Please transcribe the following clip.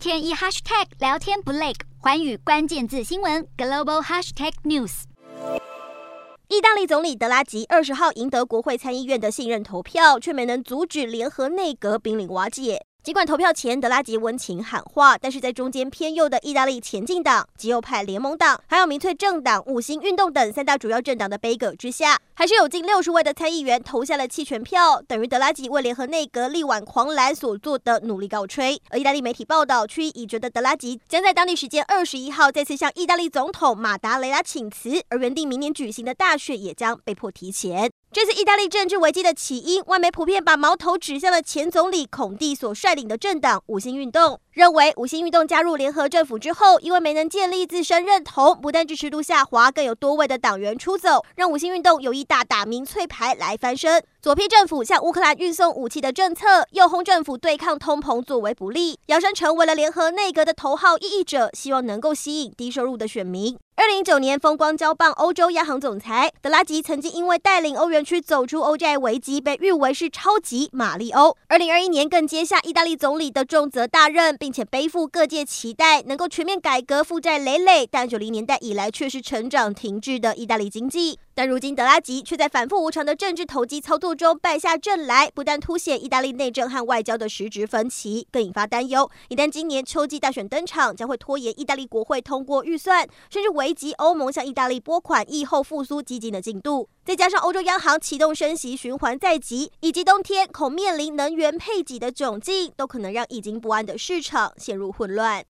天一 hashtag 聊天不累，环宇关键字新闻 global hashtag news。意大利总理德拉吉二十号赢得国会参议院的信任投票，却没能阻止联合内阁濒临瓦解。尽管投票前德拉吉温情喊话，但是在中间偏右的意大利前进党、极右派联盟党，还有民粹政党、五星运动等三大主要政党的杯葛之下，还是有近六十位的参议员投下了弃权票，等于德拉吉为联合内阁力挽狂澜所做的努力告吹。而意大利媒体报道，区已觉得德拉吉将在当地时间二十一号再次向意大利总统马达雷拉请辞，而原定明年举行的大选也将被迫提前。这次意大利政治危机的起因，外媒普遍把矛头指向了前总理孔蒂所率领的政党五星运动，认为五星运动加入联合政府之后，因为没能建立自身认同，不但支持度下滑，更有多位的党员出走，让五星运动有意大打民粹牌来翻身。左批政府向乌克兰运送武器的政策，右轰政府对抗通膨作为不利，摇身成为了联合内阁的头号异议者，希望能够吸引低收入的选民。二零一九年风光交棒欧洲央行总裁德拉吉，曾经因为带领欧元区走出欧债危机，被誉为是超级玛丽欧。二零二一年更接下意大利总理的重责大任，并且背负各界期待，能够全面改革负债累累，但九零年代以来却是成长停滞的意大利经济。但如今德拉吉却在反复无常的政治投机操作中败下阵来，不但凸显意大利内政和外交的实质分歧，更引发担忧。一旦今年秋季大选登场，将会拖延意大利国会通过预算，甚至危及欧盟向意大利拨款疫后复苏基金的进度。再加上欧洲央行启动升息循环在即，以及冬天恐面临能源配给的窘境，都可能让已经不安的市场陷入混乱。